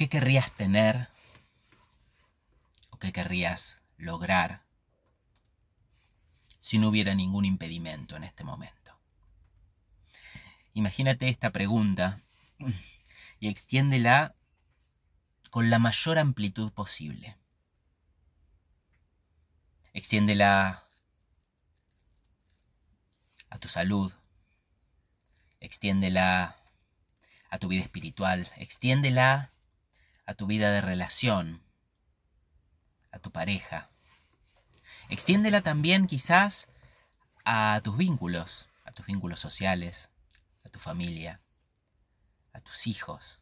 ¿Qué querrías tener o qué querrías lograr si no hubiera ningún impedimento en este momento? Imagínate esta pregunta y extiéndela con la mayor amplitud posible. Extiéndela a tu salud, extiéndela a tu vida espiritual, extiéndela a tu vida de relación, a tu pareja. Extiéndela también quizás a tus vínculos, a tus vínculos sociales, a tu familia, a tus hijos.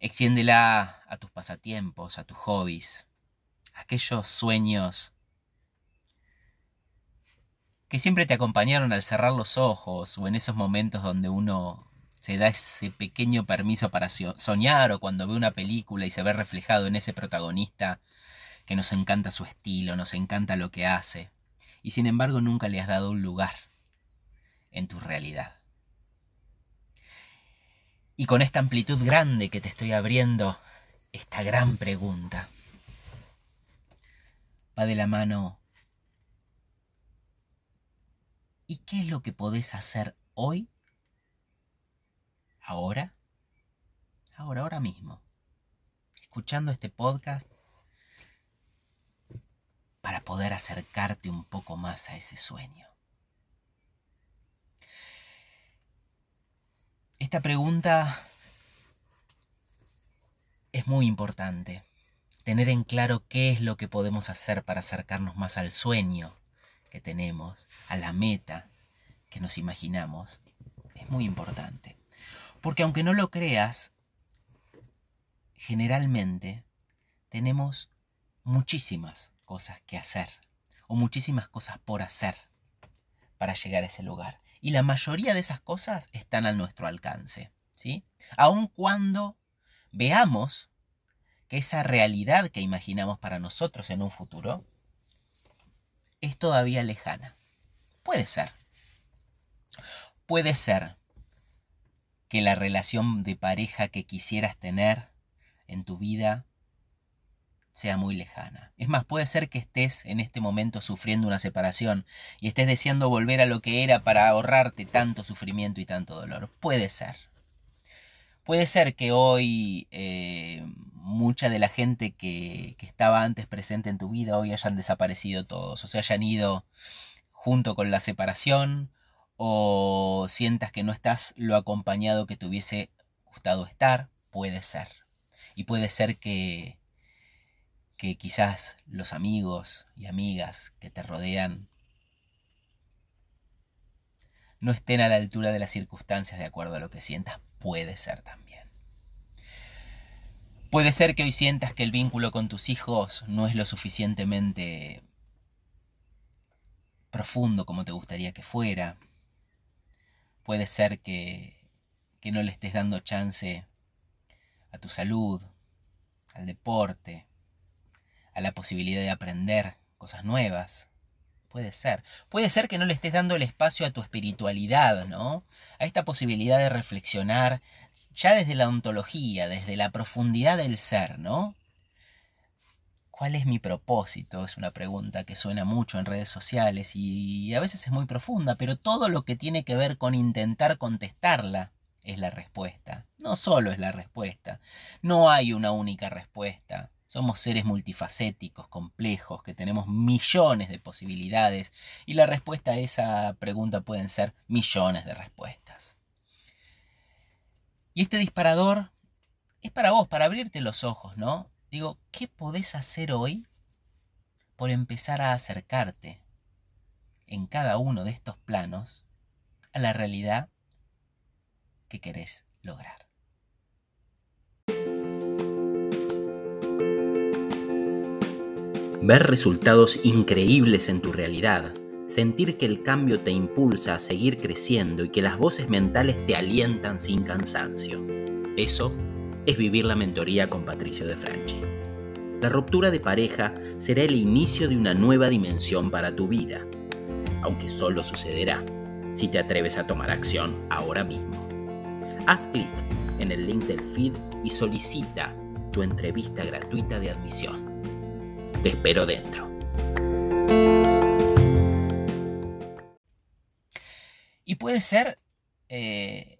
Extiéndela a tus pasatiempos, a tus hobbies, a aquellos sueños que siempre te acompañaron al cerrar los ojos o en esos momentos donde uno se da ese pequeño permiso para soñar o cuando ve una película y se ve reflejado en ese protagonista que nos encanta su estilo, nos encanta lo que hace y sin embargo nunca le has dado un lugar en tu realidad. Y con esta amplitud grande que te estoy abriendo, esta gran pregunta va de la mano ¿Y qué es lo que podés hacer hoy? ¿Ahora? Ahora, ahora mismo. Escuchando este podcast para poder acercarte un poco más a ese sueño. Esta pregunta es muy importante. Tener en claro qué es lo que podemos hacer para acercarnos más al sueño que tenemos, a la meta que nos imaginamos, es muy importante. Porque aunque no lo creas, generalmente tenemos muchísimas cosas que hacer o muchísimas cosas por hacer para llegar a ese lugar. Y la mayoría de esas cosas están a nuestro alcance. ¿sí? Aun cuando veamos que esa realidad que imaginamos para nosotros en un futuro es todavía lejana. Puede ser. Puede ser que la relación de pareja que quisieras tener en tu vida sea muy lejana. Es más, puede ser que estés en este momento sufriendo una separación y estés deseando volver a lo que era para ahorrarte tanto sufrimiento y tanto dolor. Puede ser. Puede ser que hoy eh, mucha de la gente que, que, estaba antes presente en tu vida hoy hayan desaparecido todos, o se hayan ido junto con la separación, o sientas que no estás lo acompañado que te hubiese gustado estar, puede ser. Y puede ser que, que quizás los amigos y amigas que te rodean no estén a la altura de las circunstancias de acuerdo a lo que sientas. Puede ser también. Puede ser que hoy sientas que el vínculo con tus hijos no es lo suficientemente profundo como te gustaría que fuera. Puede ser que, que no le estés dando chance a tu salud, al deporte, a la posibilidad de aprender cosas nuevas, Puede ser. Puede ser que no le estés dando el espacio a tu espiritualidad, ¿no? A esta posibilidad de reflexionar ya desde la ontología, desde la profundidad del ser, ¿no? ¿Cuál es mi propósito? Es una pregunta que suena mucho en redes sociales y a veces es muy profunda, pero todo lo que tiene que ver con intentar contestarla es la respuesta. No solo es la respuesta. No hay una única respuesta. Somos seres multifacéticos, complejos, que tenemos millones de posibilidades y la respuesta a esa pregunta pueden ser millones de respuestas. Y este disparador es para vos, para abrirte los ojos, ¿no? Digo, ¿qué podés hacer hoy por empezar a acercarte en cada uno de estos planos a la realidad que querés lograr? ver resultados increíbles en tu realidad, sentir que el cambio te impulsa a seguir creciendo y que las voces mentales te alientan sin cansancio. Eso es vivir la mentoría con Patricio de Franchi. La ruptura de pareja será el inicio de una nueva dimensión para tu vida, aunque solo sucederá si te atreves a tomar acción ahora mismo. Haz clic en el link del feed y solicita tu entrevista gratuita de admisión. Te espero dentro. Y puede ser eh,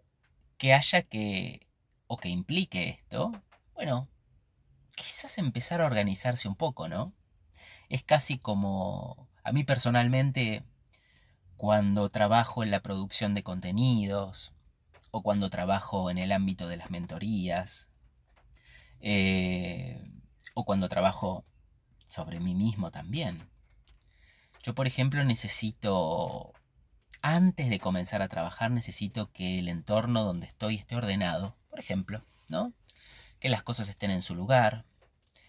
que haya que, o que implique esto, bueno, quizás empezar a organizarse un poco, ¿no? Es casi como, a mí personalmente, cuando trabajo en la producción de contenidos, o cuando trabajo en el ámbito de las mentorías, eh, o cuando trabajo sobre mí mismo también. Yo, por ejemplo, necesito, antes de comenzar a trabajar, necesito que el entorno donde estoy esté ordenado, por ejemplo, ¿no? Que las cosas estén en su lugar,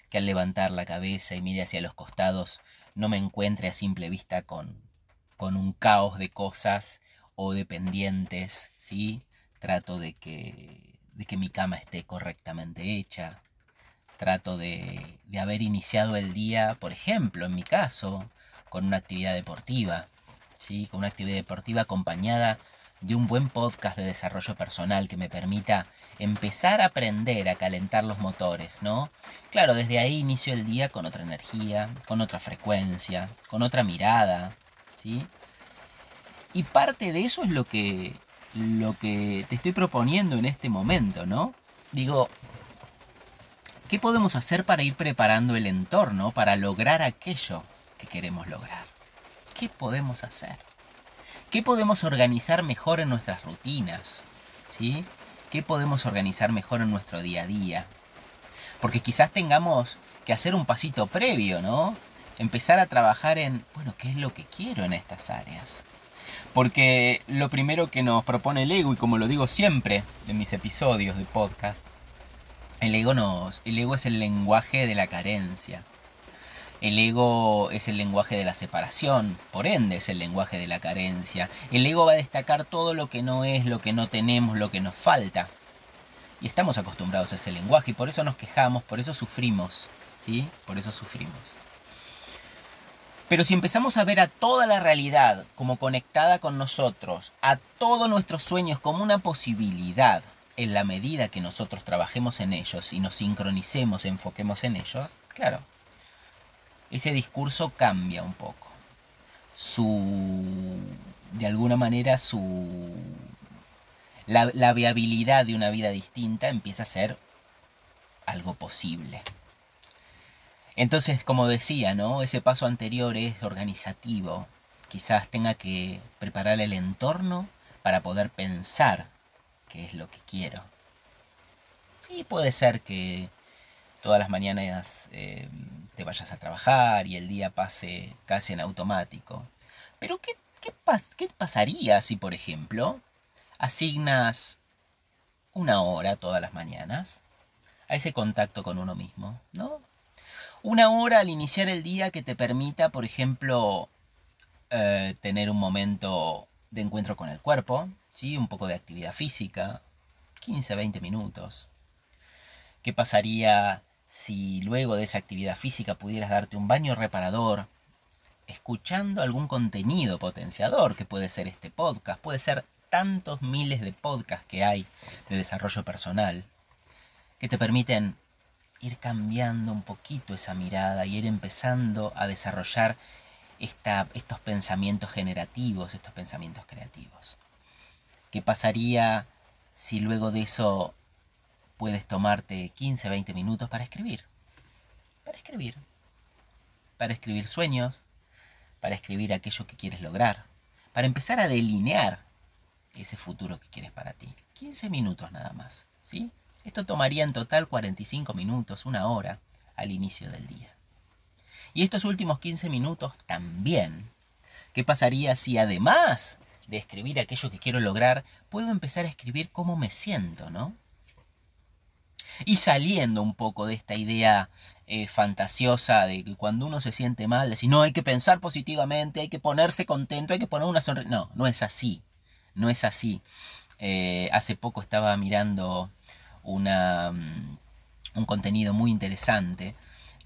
que al levantar la cabeza y mire hacia los costados no me encuentre a simple vista con, con un caos de cosas o de pendientes, ¿sí? Trato de que, de que mi cama esté correctamente hecha. Trato de, de haber iniciado el día, por ejemplo, en mi caso, con una actividad deportiva, ¿sí? Con una actividad deportiva acompañada de un buen podcast de desarrollo personal que me permita empezar a aprender a calentar los motores, ¿no? Claro, desde ahí inicio el día con otra energía, con otra frecuencia, con otra mirada, ¿sí? Y parte de eso es lo que lo que te estoy proponiendo en este momento, ¿no? Digo, ¿qué podemos hacer para ir preparando el entorno para lograr aquello que queremos lograr? ¿Qué podemos hacer? ¿Qué podemos organizar mejor en nuestras rutinas? ¿Sí? ¿Qué podemos organizar mejor en nuestro día a día? Porque quizás tengamos que hacer un pasito previo, ¿no? Empezar a trabajar en, bueno, ¿qué es lo que quiero en estas áreas? Porque lo primero que nos propone el ego, y como lo digo siempre en mis episodios de podcast, el ego, nos, el ego es el lenguaje de la carencia. El ego es el lenguaje de la separación, por ende es el lenguaje de la carencia. El ego va a destacar todo lo que no es, lo que no tenemos, lo que nos falta. Y estamos acostumbrados a ese lenguaje y por eso nos quejamos, por eso sufrimos, ¿sí? Por eso sufrimos. Pero si empezamos a ver a toda la realidad como conectada con nosotros, a todos nuestros sueños como una posibilidad, en la medida que nosotros trabajemos en ellos y nos sincronicemos, enfoquemos en ellos, claro, ese discurso cambia un poco. Su, de alguna manera, su, la, viabilidad de una vida distinta empieza a ser algo posible. Entonces, como decía, ¿no? Ese paso anterior es organizativo. Quizás tenga que preparar el entorno para poder pensar qué es lo que quiero. Sí, puede ser que todas las mañanas eh, te vayas a trabajar y el día pase casi en automático. Pero ¿qué, qué, qué pasaría si, por ejemplo, asignas una hora todas las mañanas a ese contacto con uno mismo, ¿no? Una hora al iniciar el día que te permita, por ejemplo, eh, tener un momento de encuentro con el cuerpo, ¿sí? un poco de actividad física, 15, 20 minutos. ¿Qué pasaría si luego de esa actividad física pudieras darte un baño reparador, escuchando algún contenido potenciador, que puede ser este podcast, puede ser tantos miles de podcasts que hay de desarrollo personal, que te permiten ir cambiando un poquito esa mirada y ir empezando a desarrollar estos pensamientos generativos, estos pensamientos creativos. ¿Qué pasaría si luego de eso puedes tomarte 15, 20 minutos para escribir? Para escribir. Para escribir sueños, para escribir aquello que quieres lograr, para empezar a delinear ese futuro que quieres para ti. 15 minutos nada más, ¿sí? Esto tomaría en total 45 minutos, una hora al inicio del día. Y estos últimos 15 minutos también. ¿Qué pasaría si además de escribir aquello que quiero lograr, puedo empezar a escribir cómo me siento, ¿no? Y saliendo un poco de esta idea eh, fantasiosa de que cuando uno se siente mal, decir, no, hay que pensar positivamente, hay que ponerse contento, hay que poner una sonrisa. No, no es así. No es así. Eh, hace poco estaba mirando una, mm, un contenido muy interesante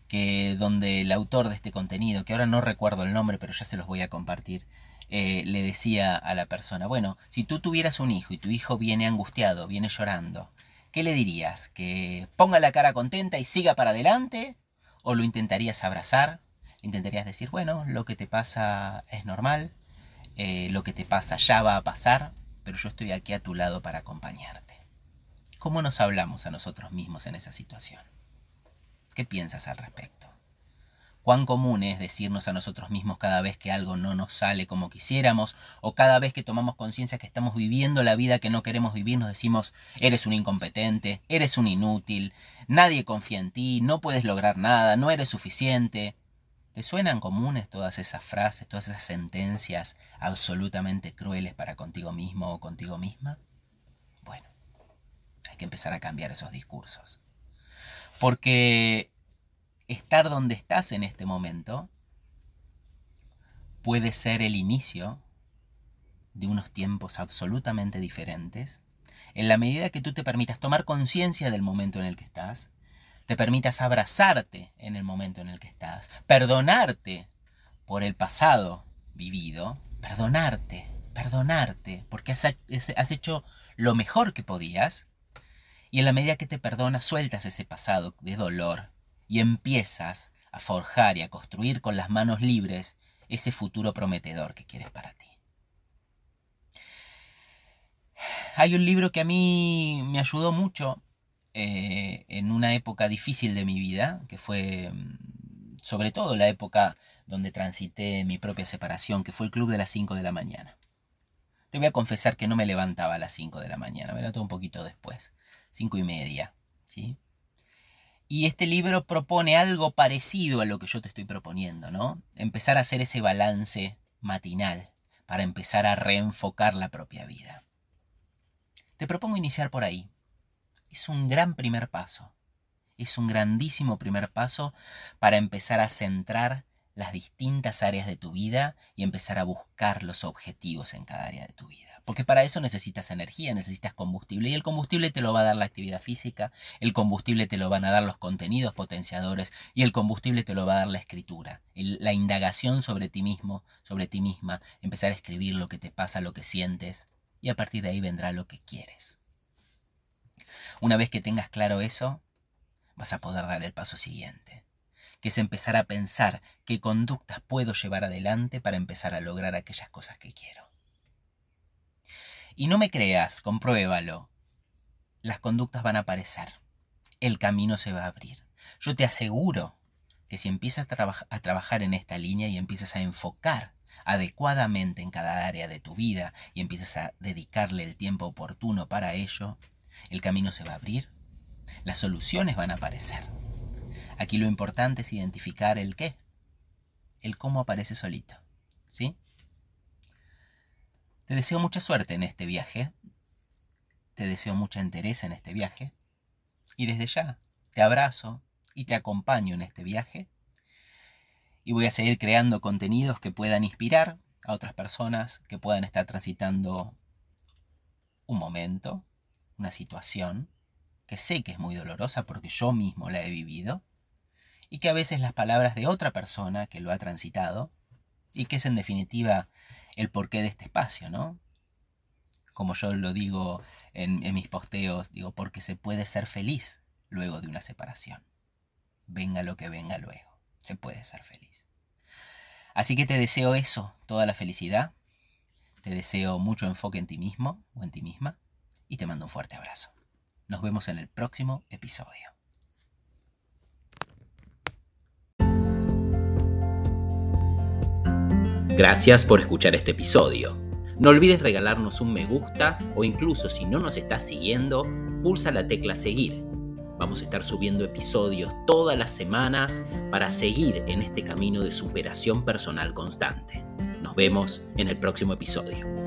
que donde el autor de este contenido, que ahora no recuerdo el nombre, pero ya se los voy a compartir, eh, le decía a la persona, bueno, si tú tuvieras un hijo y tu hijo viene angustiado, viene llorando, ¿qué le dirías? ¿Que ponga la cara contenta y siga para adelante? ¿O lo intentarías abrazar? ¿Intentarías decir, bueno, lo que te pasa es normal, eh, lo que te pasa ya va a pasar, pero yo estoy aquí a tu lado para acompañarte? ¿Cómo nos hablamos a nosotros mismos en esa situación? ¿Qué piensas al respecto? Cuán común es decirnos a nosotros mismos cada vez que algo no nos sale como quisiéramos o cada vez que tomamos conciencia que estamos viviendo la vida que no queremos vivir, nos decimos, eres un incompetente, eres un inútil, nadie confía en ti, no puedes lograr nada, no eres suficiente. ¿Te suenan comunes todas esas frases, todas esas sentencias absolutamente crueles para contigo mismo o contigo misma? Bueno, hay que empezar a cambiar esos discursos. Porque estar donde estás en este momento puede ser el inicio de unos tiempos absolutamente diferentes, en la medida que tú te permitas tomar conciencia del momento en el que estás, te permitas abrazarte en el momento en el que estás, perdonarte por el pasado vivido, perdonarte, perdonarte, porque has, hecho lo mejor que podías, y en la medida que te perdonas, sueltas ese pasado de dolor, y empiezas a forjar y a construir con las manos libres ese futuro prometedor que quieres para ti. Hay un libro que a mí me ayudó mucho eh, en una época difícil de mi vida, que fue mm, sobre todo la época donde transité mi propia separación, que fue el club de las 5 de la mañana. Te voy a confesar que no me levantaba a las 5 de la mañana, me levantaba un poquito después, 5 y media, ¿sí? Y este libro propone algo parecido a lo que yo te estoy proponiendo, ¿no? Empezar a hacer ese balance matinal para empezar a reenfocar la propia vida. Te propongo iniciar por ahí. Es un gran primer paso. Es un grandísimo primer paso para empezar a centrar las distintas áreas de tu vida y empezar a buscar los objetivos en cada área de tu vida. Porque para eso necesitas energía, necesitas combustible. Y el combustible te lo va a dar la actividad física, el combustible te lo van a dar los contenidos potenciadores y el combustible te lo va a dar la escritura. la indagación sobre ti mismo, sobre ti misma, empezar a escribir lo que te pasa, lo que sientes. Y a partir de ahí vendrá lo que quieres. Una vez que tengas claro eso, vas a poder dar el paso siguiente que es empezar a pensar qué conductas puedo llevar adelante para empezar a lograr aquellas cosas que quiero. Y no me creas, compruébalo. Las conductas van a aparecer. El camino se va a abrir. Yo te aseguro que si empiezas a, trabajar en esta línea y empiezas a enfocar adecuadamente en cada área de tu vida y empiezas a dedicarle el tiempo oportuno para ello, el camino se va a abrir, las soluciones van a aparecer. Aquí lo importante es identificar el qué, el cómo aparece solito, ¿sí? Te deseo mucha suerte en este viaje. Te deseo mucha entereza en este viaje. Y desde ya te abrazo y te acompaño en este viaje. Y voy a seguir creando contenidos que puedan inspirar a otras personas que puedan estar transitando un momento, una situación que sé que es muy dolorosa porque yo mismo la he vivido y que a veces las palabras de otra persona que lo ha transitado y que es en definitiva el porqué de este espacio, ¿no? Como yo lo digo en, mis posteos, digo, porque se puede ser feliz luego de una separación. Venga lo que venga luego, se puede ser feliz. Así que te deseo eso, toda la felicidad. Te deseo mucho enfoque en ti mismo o en ti misma y te mando un fuerte abrazo. Nos vemos en el próximo episodio. Gracias por escuchar este episodio. No olvides regalarnos un me gusta o incluso si no nos estás siguiendo, pulsa la tecla seguir. Vamos a estar subiendo episodios todas las semanas para seguir en este camino de superación personal constante. Nos vemos en el próximo episodio.